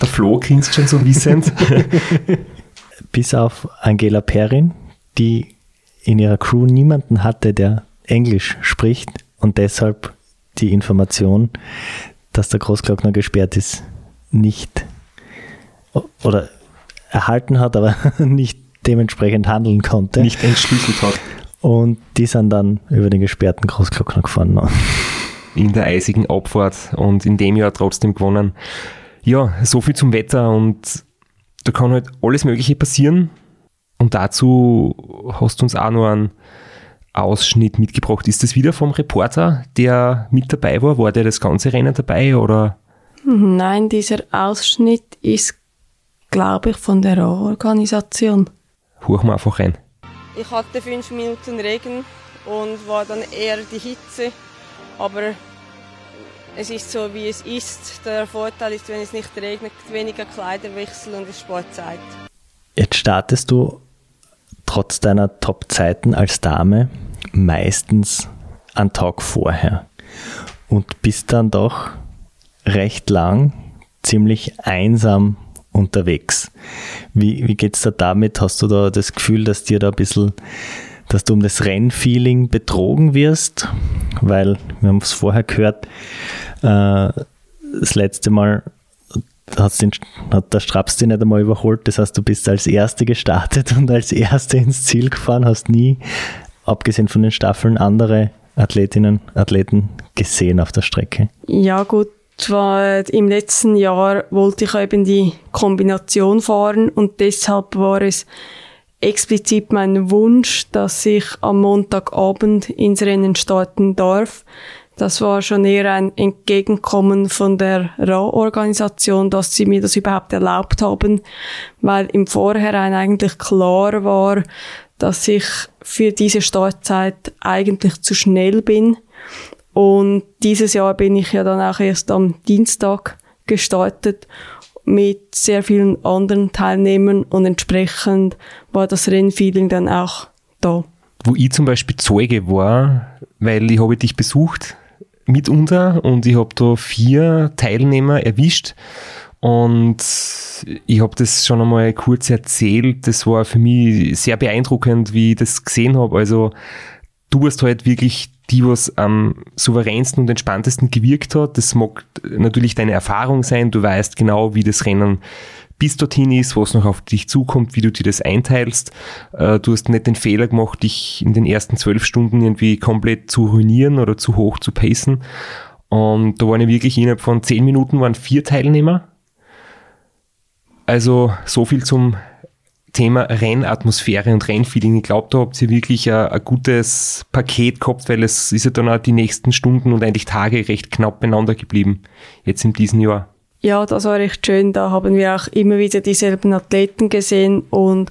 der Flo grinst schon so wissend. Bis auf Angela Perrin, die in ihrer Crew niemanden hatte, der Englisch spricht und deshalb die Information, dass der Großglockner gesperrt ist, nicht oder erhalten hat, aber nicht dementsprechend handeln konnte. Nicht entschlüsselt hat. Und die sind dann über den gesperrten Großglockner gefahren. In der eisigen Abfahrt und in dem Jahr trotzdem gewonnen. Ja, so viel zum Wetter und da kann halt alles Mögliche passieren. Und dazu hast du uns auch noch einen Ausschnitt mitgebracht. Ist das wieder vom Reporter, der mit dabei war? War der das ganze Rennen dabei oder? Nein, dieser Ausschnitt ist, glaube ich, von der Organisation. Huch mal einfach rein. Ich hatte fünf Minuten Regen und war dann eher die Hitze, aber es ist so, wie es ist. Der Vorteil ist, wenn es nicht regnet, weniger Kleiderwechsel und es ist Sportzeit. Jetzt startest du trotz deiner Top-Zeiten als Dame meistens einen Tag vorher und bist dann doch recht lang ziemlich einsam unterwegs. Wie, wie geht es da damit? Hast du da das Gefühl, dass dir da ein bisschen, dass du um das Rennfeeling betrogen wirst? Weil, wir haben es vorher gehört, äh, das letzte Mal hat, den, hat der Straps dich nicht einmal überholt. Das heißt, du bist als Erste gestartet und als Erste ins Ziel gefahren, hast nie, abgesehen von den Staffeln, andere Athletinnen, Athleten gesehen auf der Strecke. Ja, gut. Zwar im letzten Jahr wollte ich eben die Kombination fahren und deshalb war es explizit mein Wunsch, dass ich am Montagabend ins Rennen starten darf. Das war schon eher ein Entgegenkommen von der RA-Organisation, dass sie mir das überhaupt erlaubt haben, weil im Vorhinein eigentlich klar war, dass ich für diese Startzeit eigentlich zu schnell bin und dieses Jahr bin ich ja dann auch erst am Dienstag gestartet mit sehr vielen anderen Teilnehmern und entsprechend war das Rennfeeling dann auch da. Wo ich zum Beispiel Zeuge war, weil ich habe dich besucht mitunter und ich habe da vier Teilnehmer erwischt und ich habe das schon einmal kurz erzählt. Das war für mich sehr beeindruckend, wie ich das gesehen habe. Also du hast halt wirklich die, was am souveränsten und entspanntesten gewirkt hat. Das mag natürlich deine Erfahrung sein. Du weißt genau, wie das Rennen bis dorthin ist, was noch auf dich zukommt, wie du dir das einteilst. Äh, du hast nicht den Fehler gemacht, dich in den ersten zwölf Stunden irgendwie komplett zu ruinieren oder zu hoch zu pacen. Und da waren ja wirklich innerhalb von zehn Minuten waren vier Teilnehmer. Also so viel zum Thema Rennatmosphäre und Rennfeeling. Ich glaube, da habt ihr wirklich ein, ein, gutes Paket gehabt, weil es ist ja dann auch die nächsten Stunden und eigentlich Tage recht knapp beieinander geblieben, jetzt in diesem Jahr. Ja, das war recht schön. Da haben wir auch immer wieder dieselben Athleten gesehen und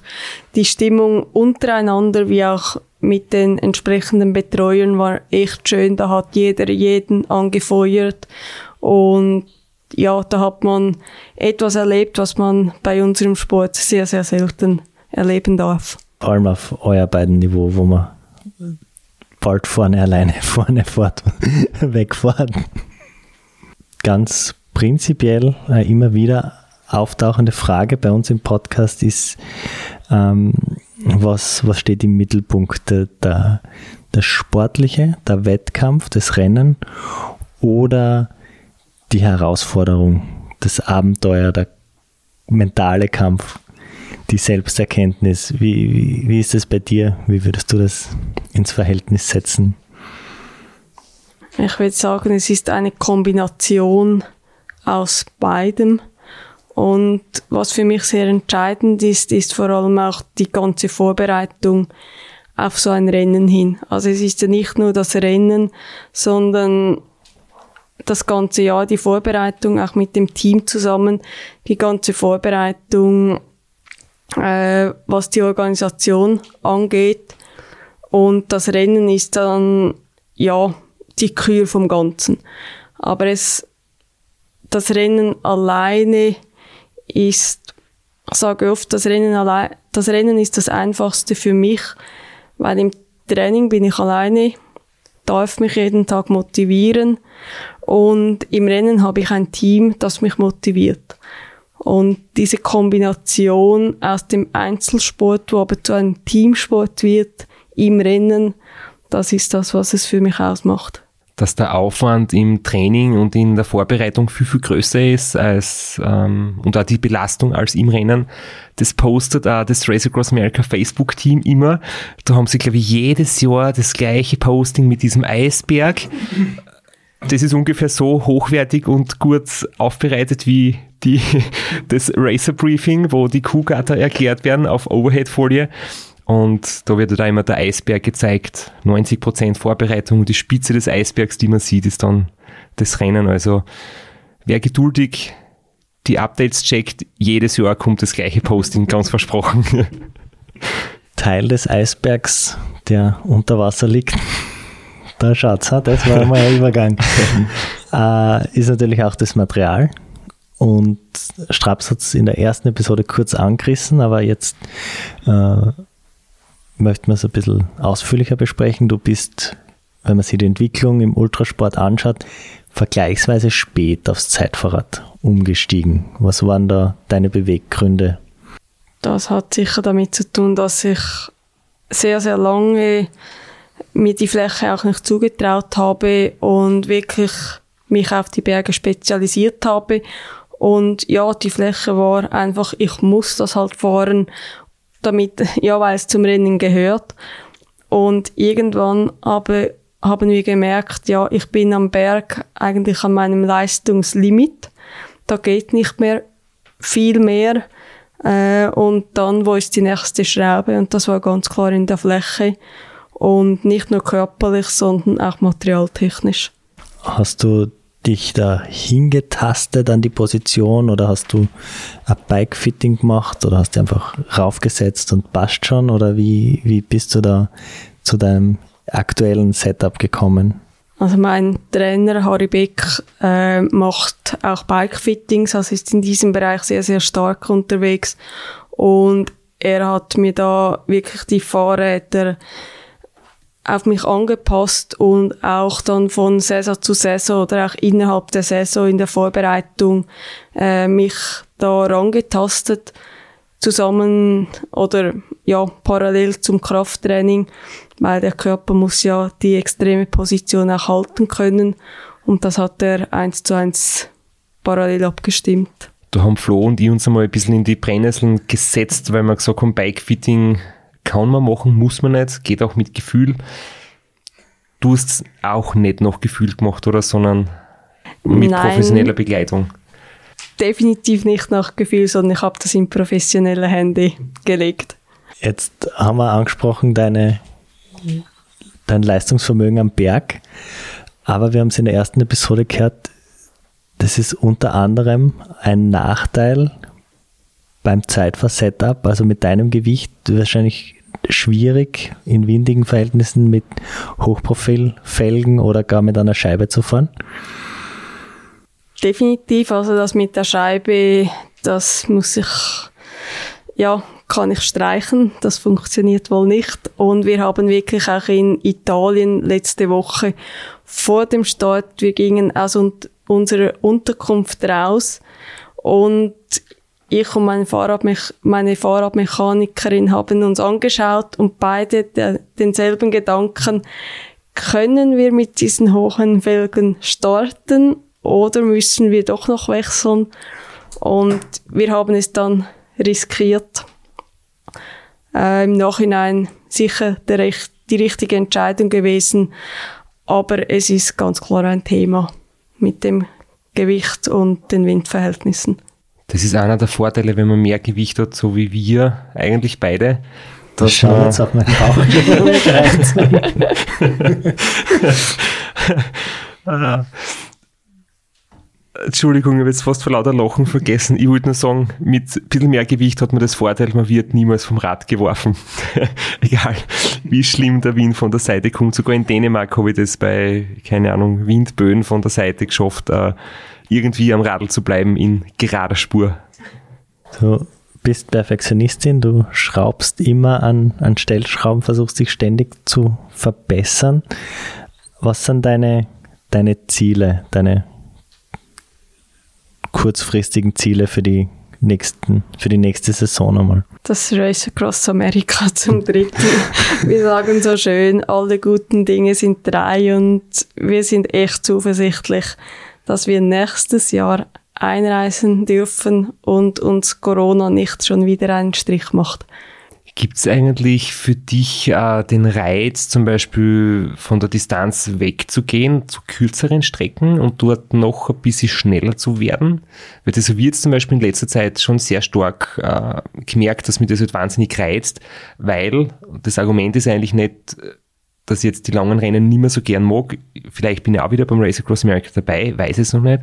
die Stimmung untereinander wie auch mit den entsprechenden Betreuern war echt schön. Da hat jeder jeden angefeuert und ja, da hat man etwas erlebt, was man bei unserem Sport sehr, sehr selten erleben darf. Vor allem auf euer beiden Niveau, wo man bald vorne alleine vorne fährt, wegfahren. Ganz prinzipiell äh, immer wieder auftauchende Frage bei uns im Podcast ist, ähm, was, was steht im Mittelpunkt? Der, der sportliche, der Wettkampf, das Rennen oder die Herausforderung, das Abenteuer, der mentale Kampf, die Selbsterkenntnis. Wie, wie, wie ist es bei dir? Wie würdest du das ins Verhältnis setzen? Ich würde sagen, es ist eine Kombination aus beidem. Und was für mich sehr entscheidend ist, ist vor allem auch die ganze Vorbereitung auf so ein Rennen hin. Also es ist ja nicht nur das Rennen, sondern das ganze Jahr die Vorbereitung, auch mit dem Team zusammen, die ganze Vorbereitung, äh, was die Organisation angeht. Und das Rennen ist dann, ja, die Kür vom Ganzen. Aber es, das Rennen alleine ist, ich sage oft, das Rennen allein, das Rennen ist das einfachste für mich, weil im Training bin ich alleine, darf mich jeden Tag motivieren und im Rennen habe ich ein Team, das mich motiviert. Und diese Kombination aus dem Einzelsport, wo aber zu einem Teamsport wird, im Rennen, das ist das, was es für mich ausmacht. Dass der Aufwand im Training und in der Vorbereitung viel, viel größer ist als ähm, und auch die Belastung als im Rennen. Das postet auch das Race Across America Facebook-Team immer. Da haben sie, glaube ich, jedes Jahr das gleiche Posting mit diesem Eisberg. Das ist ungefähr so hochwertig und gut aufbereitet wie die, das Racer Briefing, wo die Kuhgatter erklärt werden auf Overhead-Folie. Und da wird da immer der Eisberg gezeigt. 90% Vorbereitung. Die Spitze des Eisbergs, die man sieht, ist dann das Rennen. Also wer geduldig die Updates checkt, jedes Jahr kommt das gleiche Posting, ganz versprochen. Teil des Eisbergs, der unter Wasser liegt. Da schaut's, das war mal ein Übergang. äh, ist natürlich auch das Material. Und Straps hat es in der ersten Episode kurz angerissen, aber jetzt äh, möchten wir es ein bisschen ausführlicher besprechen. Du bist, wenn man sich die Entwicklung im Ultrasport anschaut, vergleichsweise spät aufs Zeitfahrrad umgestiegen. Was waren da deine Beweggründe? Das hat sicher damit zu tun, dass ich sehr, sehr lange mir die Fläche auch nicht zugetraut habe und wirklich mich auf die Berge spezialisiert habe. Und ja, die Fläche war einfach, ich muss das halt fahren damit, ja, weil es zum Rennen gehört. Und irgendwann aber haben wir gemerkt, ja, ich bin am Berg eigentlich an meinem Leistungslimit. Da geht nicht mehr viel mehr. Äh, und dann, wo ist die nächste Schraube? Und das war ganz klar in der Fläche. Und nicht nur körperlich, sondern auch materialtechnisch. Hast du dich da hingetastet an die Position oder hast du ein Bike-Fitting gemacht oder hast du einfach raufgesetzt und passt schon? Oder wie, wie bist du da zu deinem aktuellen Setup gekommen? Also mein Trainer Harry Beck äh, macht auch Bike-Fittings, also ist in diesem Bereich sehr, sehr stark unterwegs. Und er hat mir da wirklich die Fahrräder auf mich angepasst und auch dann von Saison zu Saison oder auch innerhalb der Saison in der Vorbereitung äh, mich da rangetastet zusammen oder ja parallel zum Krafttraining, weil der Körper muss ja die extreme Position auch halten können und das hat er eins zu eins parallel abgestimmt. Da haben Flo und ich uns einmal ein bisschen in die Brennnesseln gesetzt, weil wir gesagt haben, Bikefitting kann man machen, muss man nicht, geht auch mit Gefühl. Du hast es auch nicht nach Gefühl gemacht, oder? Sondern mit Nein, professioneller Begleitung. Definitiv nicht nach Gefühl, sondern ich habe das in professionelle Hände gelegt. Jetzt haben wir angesprochen, deine, dein Leistungsvermögen am Berg. Aber wir haben es in der ersten Episode gehört, das ist unter anderem ein Nachteil beim Zeitfahr-Setup, also mit deinem Gewicht wahrscheinlich schwierig, in windigen Verhältnissen mit Hochprofilfelgen oder gar mit einer Scheibe zu fahren? Definitiv, also das mit der Scheibe, das muss ich, ja, kann ich streichen. Das funktioniert wohl nicht. Und wir haben wirklich auch in Italien letzte Woche vor dem Start, wir gingen aus unserer Unterkunft raus und ich und meine, Fahrradmech meine Fahrradmechanikerin haben uns angeschaut und beide de denselben Gedanken, können wir mit diesen hohen Felgen starten oder müssen wir doch noch wechseln? Und wir haben es dann riskiert. Äh, Im Nachhinein sicher der, die richtige Entscheidung gewesen, aber es ist ganz klar ein Thema mit dem Gewicht und den Windverhältnissen. Das ist einer der Vorteile, wenn man mehr Gewicht hat, so wie wir eigentlich beide. Das schaut jetzt auf meinen Bauch. Entschuldigung, ich habe jetzt fast vor lauter Lachen vergessen. Ich wollte nur sagen, mit ein bisschen mehr Gewicht hat man das Vorteil, man wird niemals vom Rad geworfen. Egal, wie schlimm der Wind von der Seite kommt. Sogar in Dänemark habe ich das bei, keine Ahnung, Windböen von der Seite geschafft, äh, irgendwie am Radl zu bleiben in gerader Spur. Du bist Perfektionistin, du schraubst immer an, an Stellschrauben, versuchst dich ständig zu verbessern. Was sind deine, deine Ziele, deine kurzfristigen Ziele für die nächsten, für die nächste Saison einmal. Das Race Across America zum dritten. wir sagen so schön, alle guten Dinge sind drei und wir sind echt zuversichtlich, dass wir nächstes Jahr einreisen dürfen und uns Corona nicht schon wieder einen Strich macht. Gibt es eigentlich für dich äh, den Reiz, zum Beispiel von der Distanz wegzugehen zu kürzeren Strecken und dort noch ein bisschen schneller zu werden? Weil das habe ich jetzt zum Beispiel in letzter Zeit schon sehr stark äh, gemerkt, dass mich das halt wahnsinnig reizt, weil das Argument ist eigentlich nicht, dass ich jetzt die langen Rennen nicht mehr so gern mag. Vielleicht bin ich auch wieder beim Race Across America dabei, weiß es noch nicht.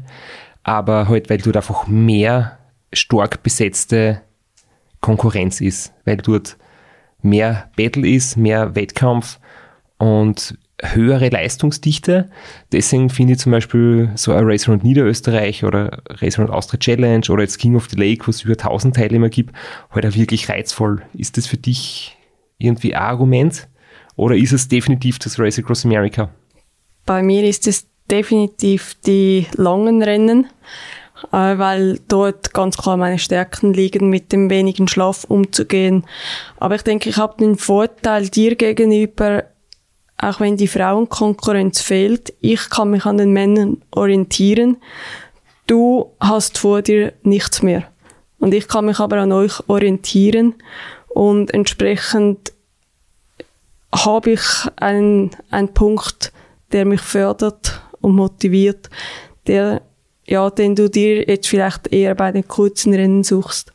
Aber halt, weil dort einfach mehr stark besetzte Konkurrenz ist, weil dort mehr Battle ist, mehr Wettkampf und höhere Leistungsdichte. Deswegen finde ich zum Beispiel so ein Race Round Niederösterreich oder Race Round Austria Challenge oder jetzt King of the Lake, wo es über 1000 Teilnehmer gibt, halt auch wirklich reizvoll. Ist das für dich irgendwie ein Argument oder ist es definitiv das Race Across America? Bei mir ist es definitiv die langen Rennen äh, weil dort ganz klar meine Stärken liegen, mit dem wenigen Schlaf umzugehen. Aber ich denke, ich habe den Vorteil dir gegenüber, auch wenn die Frauenkonkurrenz fehlt, ich kann mich an den Männern orientieren. Du hast vor dir nichts mehr. Und ich kann mich aber an euch orientieren und entsprechend habe ich einen, einen Punkt, der mich fördert und motiviert, der ja, den du dir jetzt vielleicht eher bei den kurzen Rennen suchst.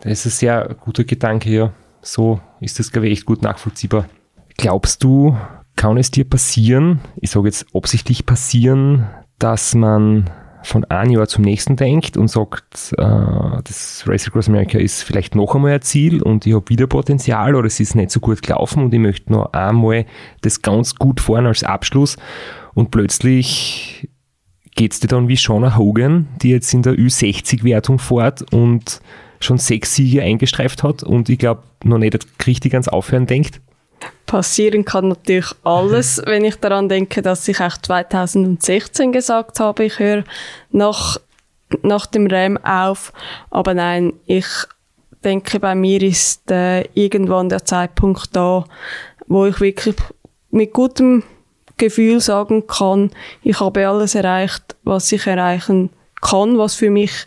Das ist ein sehr guter Gedanke, ja. So ist das, glaube ich, echt gut nachvollziehbar. Glaubst du, kann es dir passieren, ich sage jetzt absichtlich passieren, dass man von einem Jahr zum nächsten denkt und sagt, äh, das Race Across America ist vielleicht noch einmal ein Ziel und ich habe wieder Potenzial oder es ist nicht so gut gelaufen und ich möchte noch einmal das ganz gut fahren als Abschluss und plötzlich geht es dir dann wie Shauna Hogan, die jetzt in der Ü60-Wertung fährt und schon sechs Siege eingestreift hat und ich glaube noch nicht richtig ans Aufhören denkt? Passieren kann natürlich alles, wenn ich daran denke, dass ich auch 2016 gesagt habe, ich höre nach, nach dem Ram auf. Aber nein, ich denke, bei mir ist äh, irgendwann der Zeitpunkt da, wo ich wirklich mit gutem Gefühl sagen kann, ich habe alles erreicht, was ich erreichen kann, was für mich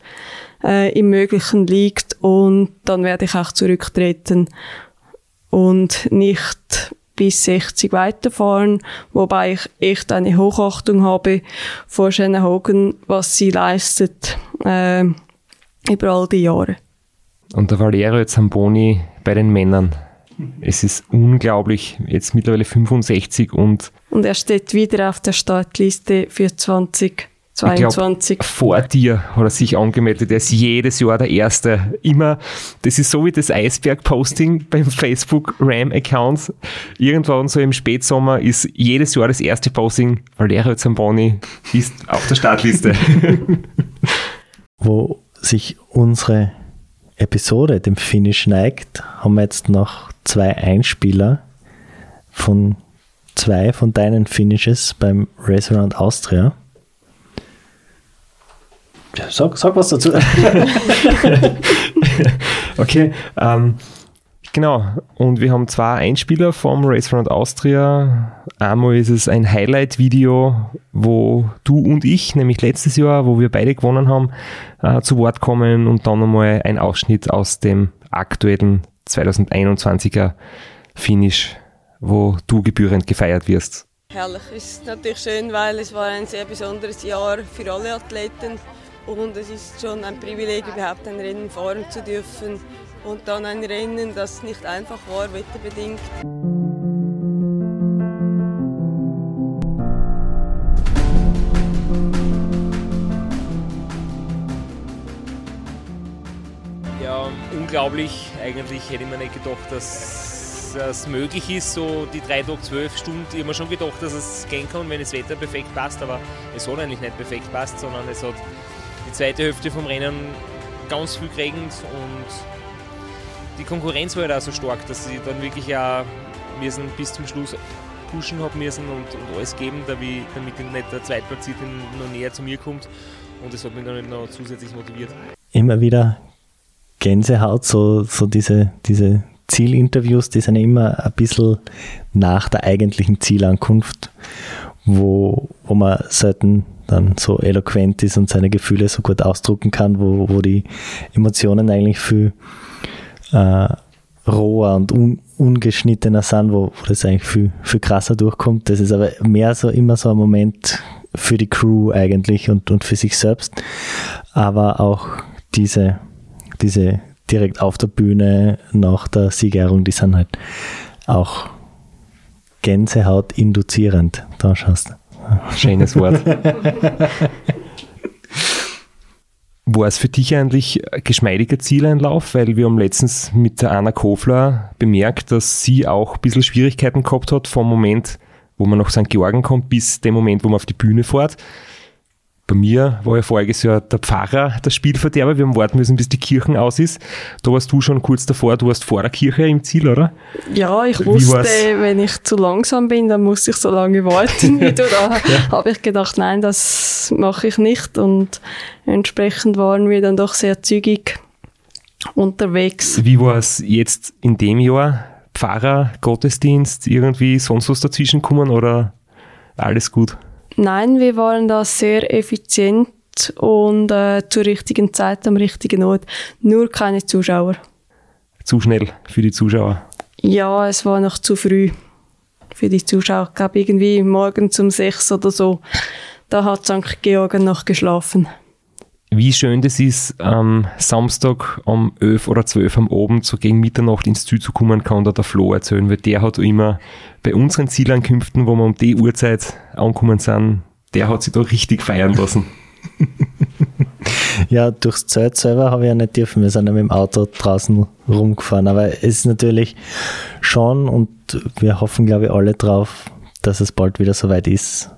äh, im Möglichen liegt und dann werde ich auch zurücktreten und nicht bis 60 weiterfahren, wobei ich echt eine Hochachtung habe vor Shannon Hogan, was sie leistet äh, über all die Jahre. Und der Valero Zamboni bei den Männern es ist unglaublich, jetzt mittlerweile 65 und. Und er steht wieder auf der Startliste für 2022. Glaub, vor dir hat er sich angemeldet. Er ist jedes Jahr der Erste. Immer, das ist so wie das Eisberg-Posting beim Facebook-RAM-Account. Irgendwann so im Spätsommer ist jedes Jahr das erste Posting, Valerio Zamboni ist auf der Startliste. Wo sich unsere Episode dem Finish neigt, haben wir jetzt noch zwei Einspieler von zwei von deinen Finishes beim Race Around Austria. Sag, sag was dazu. okay, ähm, genau. Und wir haben zwei Einspieler vom Race Around Austria. Einmal ist es ein Highlight-Video, wo du und ich, nämlich letztes Jahr, wo wir beide gewonnen haben, äh, zu Wort kommen und dann einmal ein Ausschnitt aus dem aktuellen 2021er Finish, wo du gebührend gefeiert wirst. Herrlich. Ist natürlich schön, weil es war ein sehr besonderes Jahr für alle Athleten und es ist schon ein Privileg, überhaupt ein Rennen fahren zu dürfen und dann ein Rennen, das nicht einfach war, wetterbedingt. unglaublich. Eigentlich hätte ich mir nicht gedacht, dass es möglich ist, so die drei Tage, zwölf Stunden. Ich habe mir schon gedacht, dass es gehen kann, wenn das Wetter perfekt passt, aber es hat eigentlich nicht perfekt passt, sondern es hat die zweite Hälfte vom Rennen ganz viel geregnet und die Konkurrenz war halt auch so stark, dass sie dann wirklich auch müssen bis zum Schluss pushen haben müssen und, und alles geben, damit, nicht der Zweitplatzierte noch näher zu mir kommt und das hat mich dann noch zusätzlich motiviert. immer wieder Gänsehaut, so, so diese, diese Zielinterviews, die sind immer ein bisschen nach der eigentlichen Zielankunft, wo, wo man selten dann so eloquent ist und seine Gefühle so gut ausdrucken kann, wo, wo die Emotionen eigentlich viel äh, roher und un, ungeschnittener sind, wo, wo das eigentlich viel, viel krasser durchkommt. Das ist aber mehr so immer so ein Moment für die Crew eigentlich und, und für sich selbst. Aber auch diese, diese direkt auf der Bühne nach der Siegerehrung, die sind halt auch Gänsehaut induzierend. Da schaust du. Schönes Wort. War es für dich eigentlich geschmeidiger Zieleinlauf? Weil wir haben letztens mit der Anna Kofler bemerkt, dass sie auch ein bisschen Schwierigkeiten gehabt hat vom Moment, wo man nach St. Georgen kommt, bis dem Moment, wo man auf die Bühne fährt. Bei mir war ja voriges Jahr der Pfarrer der Spielverderber. Wir haben warten müssen, bis die Kirche aus ist. Da warst du schon kurz davor. Du warst vor der Kirche im Ziel, oder? Ja, ich wusste, wenn ich zu langsam bin, dann muss ich so lange warten wie du. Da Ja. habe ich gedacht, nein, das mache ich nicht. Und entsprechend waren wir dann doch sehr zügig unterwegs. Wie war es jetzt in dem Jahr? Pfarrer, Gottesdienst, irgendwie sonst was dazwischen kommen oder alles gut? Nein, wir waren da sehr effizient und äh, zur richtigen Zeit am richtigen Ort. Nur keine Zuschauer. Zu schnell für die Zuschauer. Ja, es war noch zu früh für die Zuschauer. Ich glaube, irgendwie morgens um sechs oder so. Da hat St. Georgen noch geschlafen. Wie schön das ist, am Samstag um 11 oder 12 am Abend so gegen Mitternacht ins Ziel zu kommen, kann da der Flo erzählen, weil der hat immer bei unseren Zielankünften, wo wir um die Uhrzeit angekommen sind, der hat sich da richtig feiern lassen. Ja, durchs Zelt selber habe ich ja nicht dürfen. Wir sind ja mit dem Auto draußen rumgefahren. Aber es ist natürlich schon und wir hoffen, glaube ich, alle drauf, dass es bald wieder soweit ist.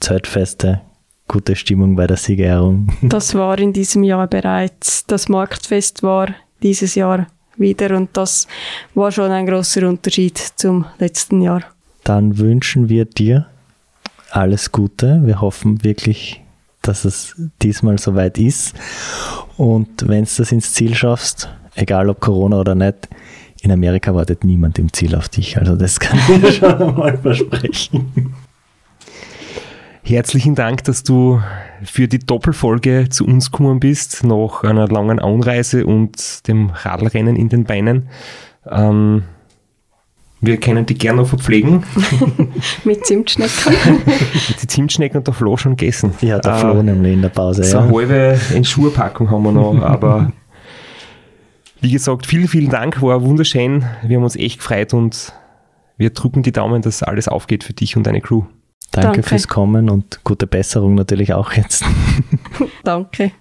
Zeltfeste, gute Stimmung bei der Siegerehrung. Das war in diesem Jahr bereits. Das Marktfest war dieses Jahr wieder und das war schon ein großer Unterschied zum letzten Jahr. Dann wünschen wir dir alles Gute. Wir hoffen wirklich, dass es diesmal soweit ist. Und wenn du das ins Ziel schaffst, egal ob Corona oder nicht, in Amerika wartet niemand im Ziel auf dich. Also das kann ich dir schon einmal versprechen. Herzlichen Dank, dass du für die Doppelfolge zu uns gekommen bist, nach einer langen Anreise und dem Radlrennen in den Beinen. Ähm, wir können dich gerne noch verpflegen. Mit Zimtschnecken. die Zimtschnecken und der Flo schon gegessen. Ja, der Äh, Flo nämlich in der Pause. So ja. eine halbe Entschurpackung haben wir noch, aber wie gesagt, vielen, vielen Dank, war wunderschön. Wir haben uns echt gefreut und wir drücken die Daumen, dass alles aufgeht für dich und deine Crew. Danke, Danke. fürs Kommen und gute Besserung natürlich auch jetzt. Danke.